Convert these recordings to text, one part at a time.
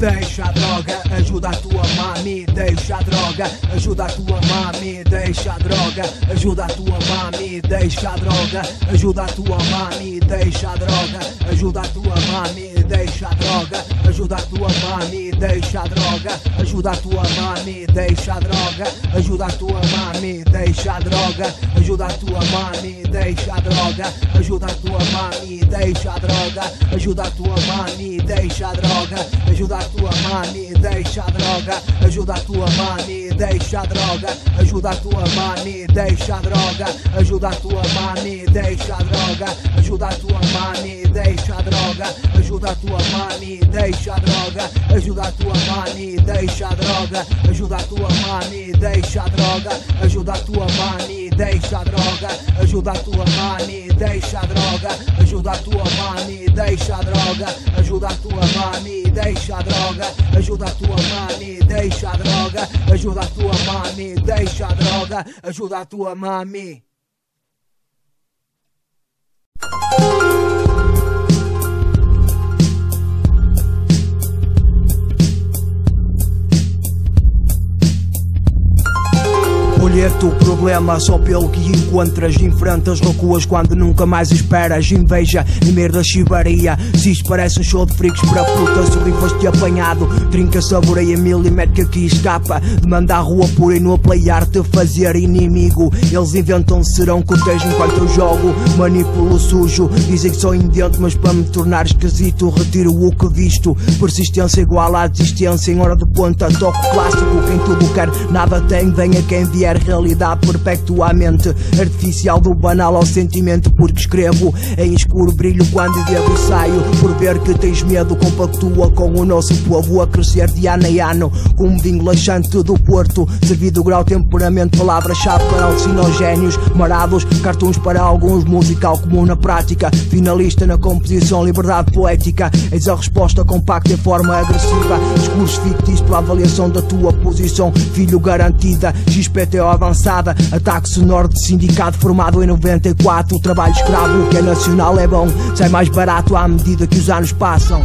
deixa a droga, ajuda a tua mami, deixa a droga, ajuda a tua mami, deixa a droga, ajuda a tua mami, deixa a droga, ajuda a tua mami, deixa a droga, ajuda a tua mami, deixa a droga, ajuda a tua mami, deixa a droga, ajuda a tua mami, deixa a droga, ajuda a tua mami, deixa a droga, ajuda a tua mami, deixa a droga, ajuda a tua mami, deixa a droga, ajuda a tua mami, deixa a droga, ajuda a tua mami, deixa a droga, ajuda a tua mami, deixa a droga, ajuda a tua mami, deixa a droga, ajuda a tua mami, deixa a droga, ajuda a tua mami, deixa a droga, ajuda a tua mami, deixa a droga, ajuda a tua mami, deixa a droga, ajuda a tua mami, deixa a droga, ajuda a tua mami, deixa a droga, ajuda a tua mami, deixa a droga, ajuda a tua mami, deixa a droga, ajuda a tua mami, deixa a droga, ajuda a tua mami, deixa a droga, ajuda a tua mami, deixa a droga, ajuda a tua mami. Colher-te o problema só pelo que encontras Enfrentas recuas quando nunca mais esperas. Inveja e merda chibaria. Se isto parece um show de freaks para puta Sorri foste apanhado Trinca, saboreia milimétrica que escapa. De mandar a rua pura e no playar-te fazer inimigo. Eles inventam serão cortejo enquanto eu jogo. Manipulo sujo Dizem que sou indente mas para me tornar esquisito Retiro o que visto. Persistência igual à desistência Em hora de ponta toco clássico. Quem tudo quer nada tem Venha quem vier. Realidade perpetuamente. Artificial do banal ao sentimento porque escrevo em escuro brilho quando devo saio por ver que tens medo compactua com o nosso povo a crescer de ano em ano. Com um vinho laxante do Porto servido grau temperamento palavra-chave para alucinogénios marados cartuns para alguns musical comum na prática finalista na composição liberdade poética eis a resposta compacta em forma agressiva discurso fictício para avaliação da tua posição filho garantida XPTO avançada Ataque sonoro de sindicato formado em 94 O trabalho escravo, que é nacional é bom. Sai mais barato à medida que os anos passam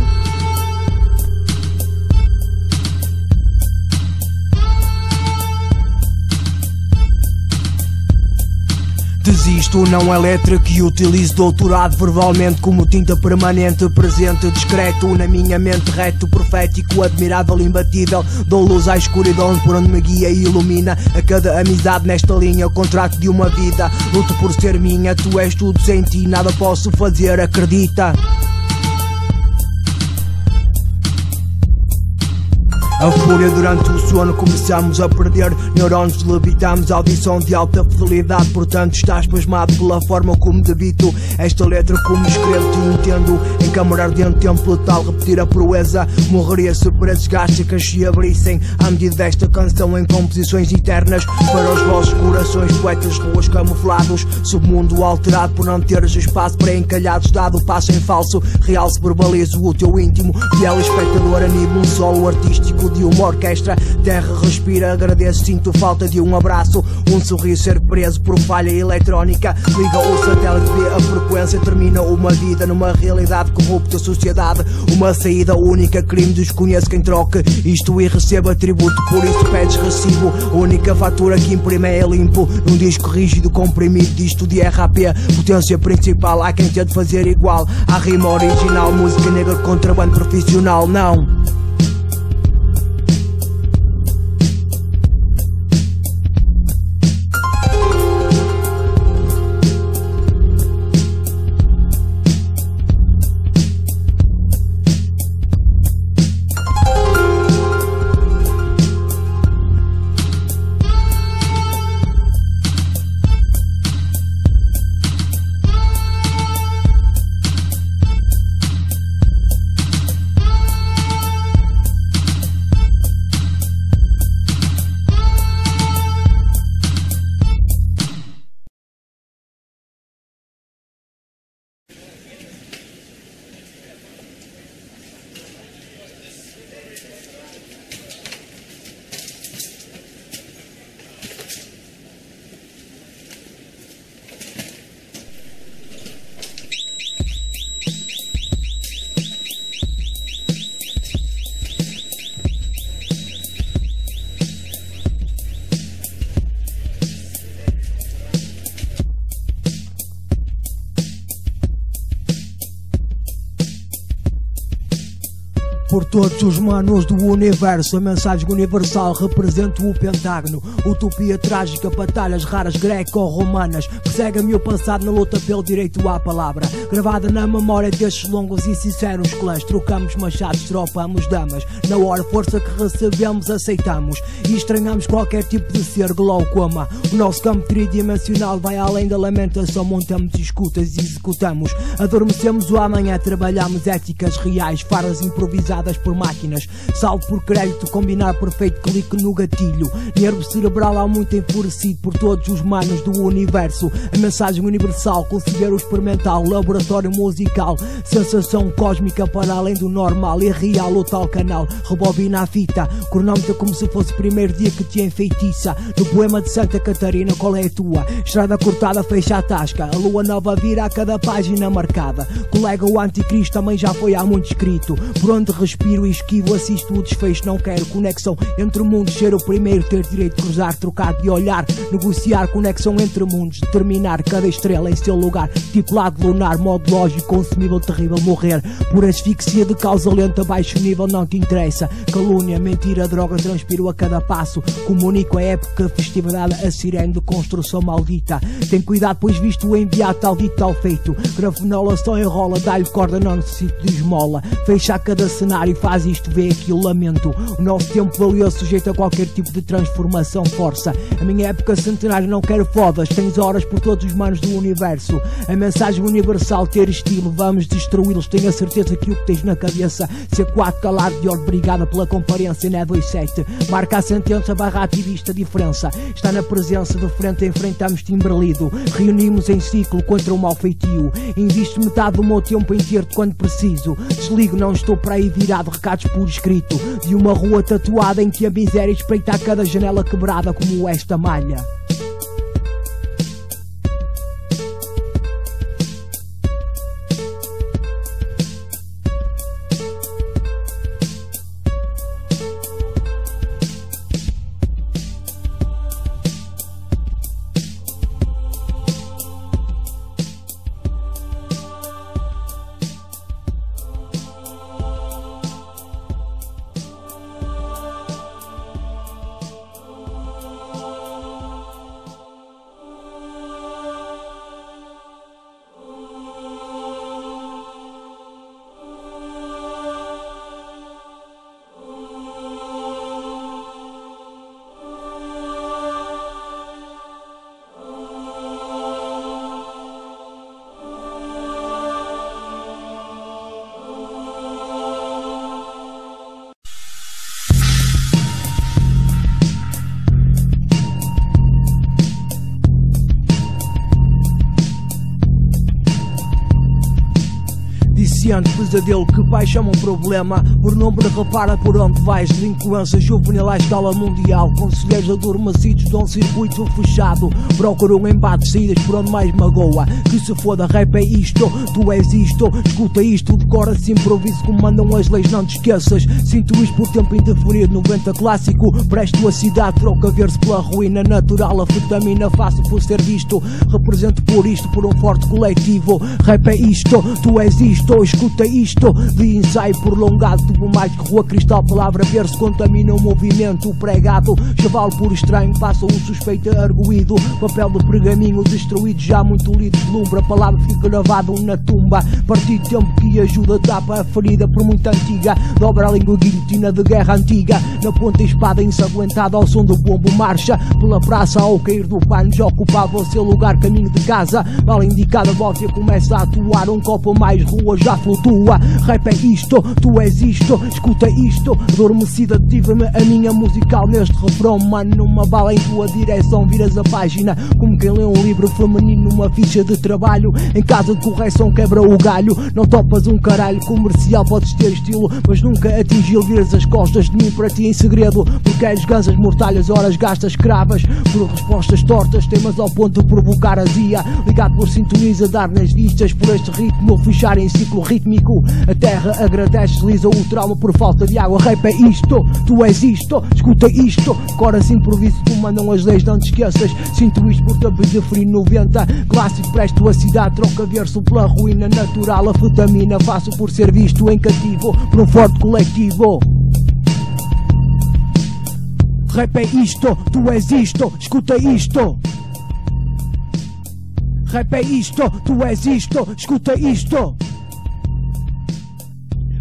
Desisto, não é letra que utilizo doutorado verbalmente como tinta permanente, presente, discreto na minha mente, reto, profético, admirável, imbatível. Dou luz à escuridão por onde me guia e ilumina a cada amizade nesta linha, o contrato de uma vida. Luto por ser minha, tu és tudo sem ti, nada posso fazer, acredita. A fúria durante o sono começamos a perder. Neurônios levitamos audição de alta fidelidade. Portanto estás pasmado pela forma como debito Esta letra como escrevo. Te entendo Encamarar dentro tempo letal Repetir a proeza. Morreria se preços gástricas se abrissem. À medida desta canção em composições internas Para os vossos corações poetas ruas camuflados Submundo alterado por não teres espaço para encalhados Dado passo em falso. Realce verbalizo o teu íntimo Fiel espectador animo um solo artístico de uma orquestra. Terra respira, agradeço, sinto falta de um abraço. Um sorriso ser preso por falha eletrónica. Liga o satélite, vê a frequência, termina uma vida numa realidade corrupta, sociedade. Uma saída única, crime, desconheço quem troque isto e receba tributo, por isso pedes recibo. A única fatura que imprime é limpo. Num disco rígido, comprimido, disto de RAP. Potência principal, há quem tente fazer igual. A rima original, música negra, contrabando profissional, não. Por todos os manos do universo, a mensagem universal representa o pentágono. Utopia trágica, batalhas raras greco-romanas. Persegue-me o passado na luta pelo direito à palavra. Gravada na memória destes longos e sinceros clãs. Trocamos machados, tropamos damas. Na hora, força que recebemos, aceitamos. E estranhamos qualquer tipo de ser glaucoma. O nosso campo tridimensional vai além da lamentação. Montamos escutas e executamos. Adormecemos o amanhã, trabalhamos éticas reais, faras improvisadas por máquinas. Salvo por crédito, combinar perfeito clique no gatilho. Nervo cerebral há muito enfurecido por todos os manos do universo. A mensagem universal, conceber o experimental, laboratório musical. Sensação cósmica para além do normal e real o tal canal. Rebobina a fita, cronómetro como se fosse o primeiro dia que te enfeitiça. No poema de Santa Catarina, qual é a tua? Estrada cortada, fecha a tasca. A lua nova vira a cada página marcada. Colega, o anticristo também já foi há muito escrito. Por onde respiro e esquivo, assisto o desfecho, não quero conexão entre mundos, ser o primeiro, ter direito de cruzar, trocar de olhar, negociar conexão entre mundos, determinar cada estrela em seu lugar, tipo lado lunar, modo lógico, consumível, terrível, morrer por asfixia de causa lenta, baixo nível, não te interessa, calúnia, mentira, droga, transpiro a cada passo, comunico a época, festividade, a sirene de construção maldita, tem cuidado, pois visto o enviado, tal dito, tal feito, grafenola só enrola, dá-lhe corda, não necessito de esmola, fecha cada cenário cenário faz isto, vê aquilo, lamento. O nosso tempo valioso sujeito a qualquer tipo de transformação, força. A minha época centenária não quero fodas, tens horas por todos os manos do universo. A mensagem universal, ter estilo, vamos destruí-los. Tenho a certeza que o que tens na cabeça, ser quatro calado de obrigada pela comparência, né 27. Marca a sentença, barra ativista, diferença. Está na presença, de frente enfrentamos timbrelido. Reunimos em ciclo contra o mau feitio. Invisto metade do meu tempo em ter-te quando preciso. Desligo, não estou para aí virado recados por escrito de uma rua tatuada em que a miséria espreita a cada janela quebrada como esta malha. Viciante pesadelo que pai chama um problema Por número repara por onde vais. Delinquência juvenil à escala mundial. Conselheiros adormecidos de um circuito fechado. Procuram saídas por onde mais magoa. Que se foda rap é isto, tu és isto. Escuta isto, decora-se improviso Como mandam as leis, não te esqueças. Sinto isto por tempo indeferido 90 clássico, presto a cidade Troca ver-se pela ruína natural. A vitamina fácil por ser visto. Represento por isto, por um forte coletivo. Rap é isto, tu és isto Escuta isto de ensaio prolongado Tubo mais que rua cristal, palavra ver-se Contamina o movimento pregado. Chavalo por estranho, passa um suspeito arguído. Papel de pergaminho destruído Já muito lido, deslumbra. Palavra fica gravada na tumba. Partido tempo que ajuda, tapa a ferida Por muito antiga, dobra a língua guilhotina De guerra antiga, na ponta espada Ensanguentada ao som do bombo Marcha. Pela praça ao cair do pano Já ocupava o seu lugar, caminho de casa. Bala indicada, volta começa a atuar. Um copo mais, rua já flutua Rap é isto, tu és isto Escuta isto, adormecida Tive-me a minha musical neste refrão. Mano, numa bala em tua direção Viras a página. Como quem lê um livro feminino Numa ficha de trabalho. Em casa de correção quebra o galho. Não topas um caralho comercial Podes ter estilo, mas nunca atingi-lo. Viras as costas de mim para ti em segredo. Porque queres gansas mortalhas, horas gastas cravas. Por respostas tortas, temas ao ponto de provocar azia. Ligado por sintoniza, dar nas vistas Por este ritmo, fechar em ciclo ritmo rítmico. A terra agradece, desliza o trauma por falta de água. Rap é isto, tu és isto, escuta isto. Coras improviso, tu mandam as leis, não te esqueças. Sinto isto por tempos de frio 90. Clássico, presto a cidade, troca verso pela ruína natural. A fetamina, faço por ser visto em cativo por um forte coletivo. Rap é isto, tu és isto, escuta isto. Rap é isto, tu és isto, escuta isto.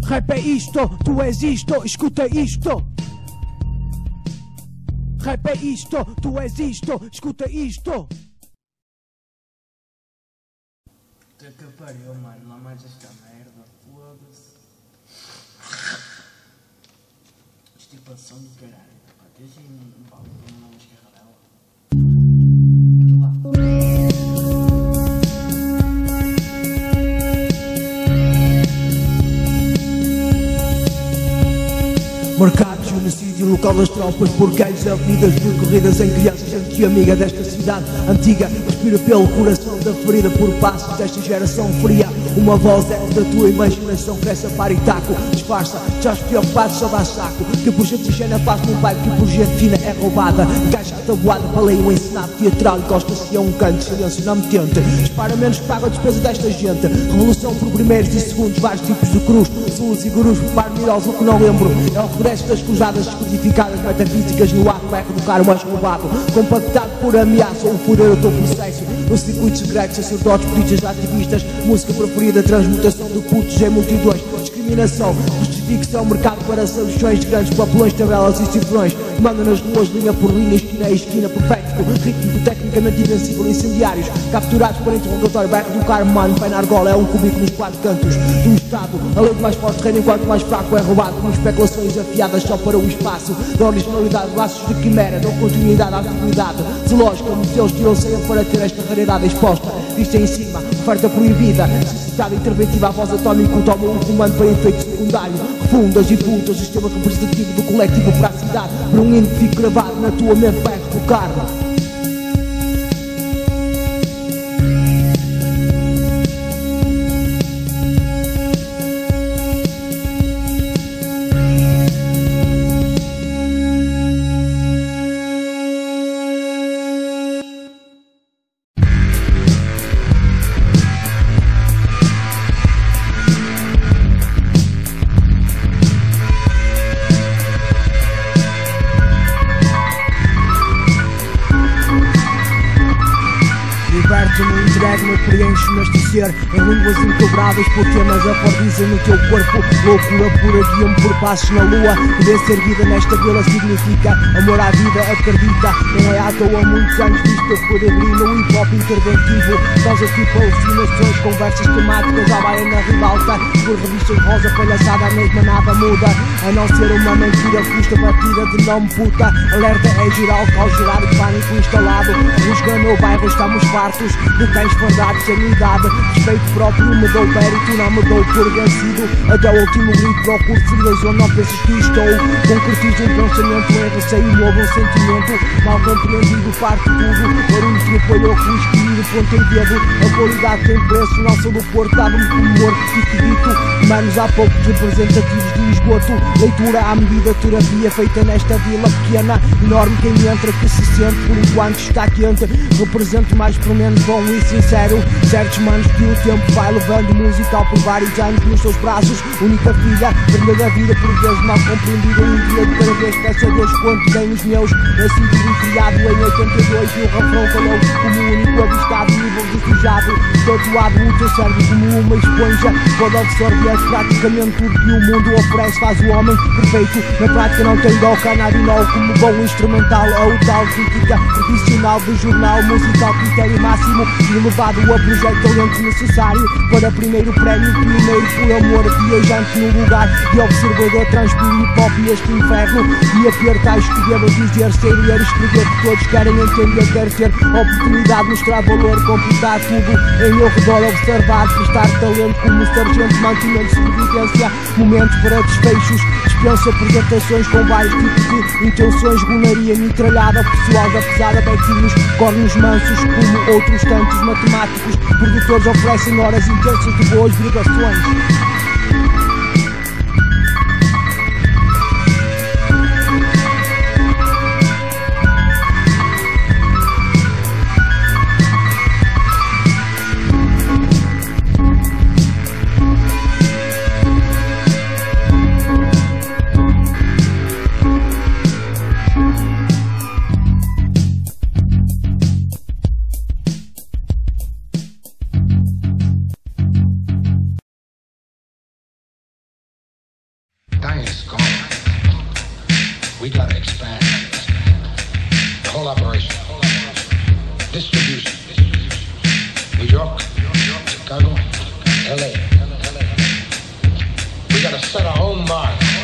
Rap é isto, tu és isto, escuta isto. Rap é isto, tu és isto, escuta isto. Puta que pariu, mano, lá mais esta merda, foda-se. Estipação do caralho. Pá, deixa aí um pau, uma escarradela. Marcados, genocídio local das tropas, porqueiros, avenidas percorridas em crianças, gente amiga desta cidade antiga. Respira pelo coração da ferida por passos desta geração fria. Uma voz é da tua imaginação, cresce a par e taco, disfarça, já os preocupados só dá saco. Que por gente higiene faz num bairro que por gente fina é roubada. Encaixa a tabuada, baleia o ensinado teatral, encosta-se a um canto, silêncio não me tente. Dispara menos paga a despesa desta gente. Revolução por primeiros e segundos, vários tipos de cruz, sulus e gurus, par mirosos, o que não lembro. É o regresso das cruzadas descodificadas, metafísicas no ato, é educar o mais roubado. Compactado por ameaça, o poder do teu processo. No circuito secreto, sacerdotes, políticos, ativistas, música preferida, transmutação de cultos em multidões, discriminação, justificação, mercado para soluções de grandes papelões, tabelas e cifrões. Manda nas ruas, linha por linha, esquina a esquina, perfeito, ritmo tecnicamente invencível, incendiários, capturados por interrogatório, bairro do Carmo, pé na argola, é um cubículo nos quatro cantos do Estado. A lei do mais forte reina enquanto mais fraco é roubado, com especulações afiadas só para o espaço, da originalidade, laços de quimera, dão continuidade à antiguidade. Zoológica, museus tiram ceia para ter esta raridade exposta. Vista em cima, oferta proibida, necessidade interventiva, a voz atómica toma um comando para efeito secundário. Refundas e putas, o sistema representativo do coletivo para a cidade, por um fica gravado na tua mente, vai retocar. nuestros Em línguas inquebráveis por temas afrodizem no teu corpo Loucura pura, guia-me por passos na lua. Poder ser vida nesta vila significa Amor à vida, acredita. Não é à toa muitos anos visto a peregrino O hip hop interventivo. Causa tipo alucinações, conversas temáticas À baia na ribalta. Por revistas rosa, palhaçada, a nada muda. A não ser uma mentira, custa batida de nome puta. Alerta é geral, caos gerado, pânico instalado. Rusga no bairro, estamos fartos de cães fardados sem idade Respeito próprio me dou mérito, não me dou por vencido. Até o último grito procuro civilização, não penses que estou Concretizo um pensamento, em receio, novo um sentimento. Mal compreendido, parte tudo Barulho que apoiou com o escolhido, ponto em dedo A qualidade tem preço, não sou do Porto Dava-me como morto, fico dito Manos há poucos representativos de esgoto. Leitura à medida, terapia feita nesta vila pequena Enorme quem entra que se sente por enquanto está quente. Represento mais por menos bom e sincero. Certos manos que o tempo vai levando musical por vários anos nos seus braços. Única filha, vermelha da vida por vezes mal compreendida Um dia de cada vez peço a Deus quanto tem os meus. Nascido e criado em 82 e o refrão falou como o único avistado nível desejado Tatuado o teu cérebro como uma esponja. Pode absorver praticamente tudo que o mundo oferece. Faz o homem perfeito, na prática não tem dó. Canabinol como bom instrumental É o tal crítica profissional do jornal musical Critério máximo elevado. A projeto talento necessário Para primeiro prémio, primeiro por amor Viajante no lugar de observador Transpiro hip e este inferno. E apertar, escolher ou dizer Ser ler, escrever que todos querem entender Quero ter oportunidade, mostrar valor Completar tudo em meu redor Observar, prestar talento como sargento Mantimento de sobrevivência Momentos para desfechos Dispensa apresentações com vários tipos de intenções Gonaria mitralhada, pessoal da pesada Bequinhos, cornos mansos como outros tantos matemáticos Produtores oferecem horas intensas de boas vibrações The whole operation. Distribution. New York, Chicago, LA. We gotta set our own mark.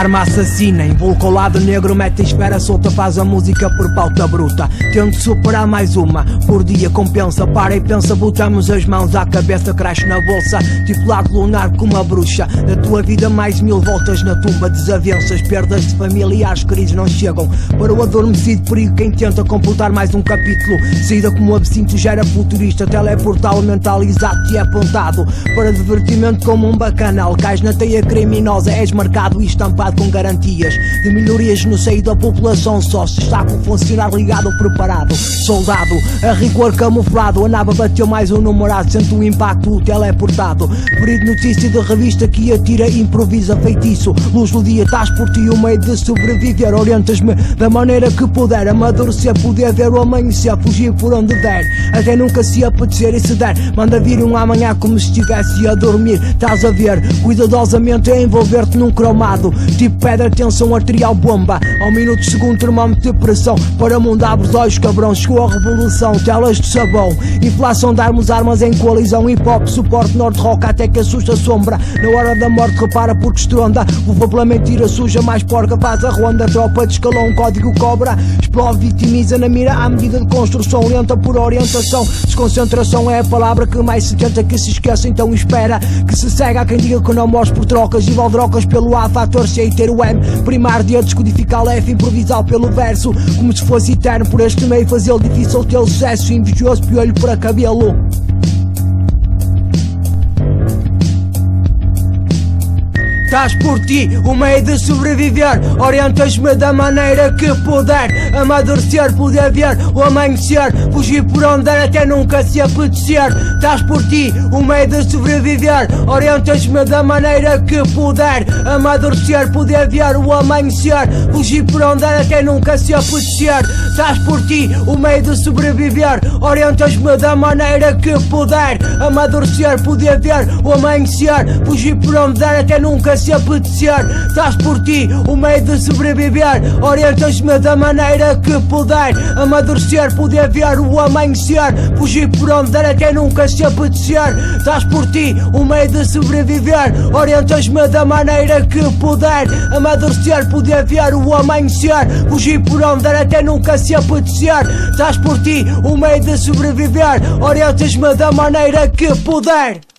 Karma assassina, invoca o lado negro, mete a esfera solta, faz a música por pauta bruta. Tento superar mais uma, por dia compensa, para e pensa, botamos as mãos à cabeça, crash na bolsa, tipo lado lunar com uma bruxa. Na tua vida mais mil voltas na tumba, desavenças, perdas de familiares, crises não chegam. Para o adormecido perigo, quem tenta computar mais um capítulo, saída como absinto gera futurista, teleportal mentalizado e apontado. Para divertimento como um bacanal, cais na teia criminosa, és marcado e estampado com garantias de melhorias no seio da população. Só se está com funcionário ligado, preparado. Soldado, a rigor camuflado. A nave bateu mais um numerado, sente o impacto teleportado. Perigo notícia de revista que atira, improvisa feitiço. Luz do dia, estás por ti, o meio de sobreviver. Orientas-me da maneira que puder. Amadurecer, poder ver o amanhecer, fugir por onde der. Até nunca se apetecer e se der. Manda vir um amanhã como se estivesse a dormir. Estás a ver, cuidadosamente a envolver-te num cromado. Tipo pedra, tensão arterial, bomba. Ao minuto, segundo, termómetro de pressão. Para mundo abre os olhos, cabrão. Chegou a revolução, telas de sabão. Inflação de armas, em coalizão. Hip hop, suporte, norte, rock Até que assusta a sombra. Na hora da morte, repara porque estronda Uva pela mentira suja, mais porca Faz a ronda, tropa de escalão Código cobra, explode, vitimiza na mira À medida de construção, lenta por orientação. Desconcentração é a palavra que mais se tenta Que se esqueça, então espera Que se cega. A quem diga que não morre por trocas E valdrocas pelo A, fator C e ter o M Primar de descodificar F, improvisar pelo verso. Como se fosse eterno por este meio Fazê-lo difícil ter sucesso Invejoso piolho para cabelo Estás por ti, o meio de sobreviver. Orientas-me da maneira que puder. Amadurecer, poder ver o amanhecer. Fugir por onde até nunca se apetecer. Estás por ti, o meio de sobreviver. Orientas-me da maneira que puder. Amadurecer, poder ver o amanhecer. Fugir por onde até nunca se apetecer. Estás por ti, o meio de sobreviver. Orientas-me da maneira que puder. Amadurecer, poder ver o amanhecer. Fugir por onde até nunca se apetecer Estás por ti, o meio de sobreviver. Orientas-me da maneira que puder Amadurecer, poder ver o amanhecer Fugir por onde der até nunca se apetecer. Estás por ti, o meio de sobreviver. Orientas-me da maneira que puder Amadurecer, poder ver o amanhecer Fugir por onde der até nunca se apetecer. Estás por ti, o meio de sobreviver. Orientas-me da maneira que puder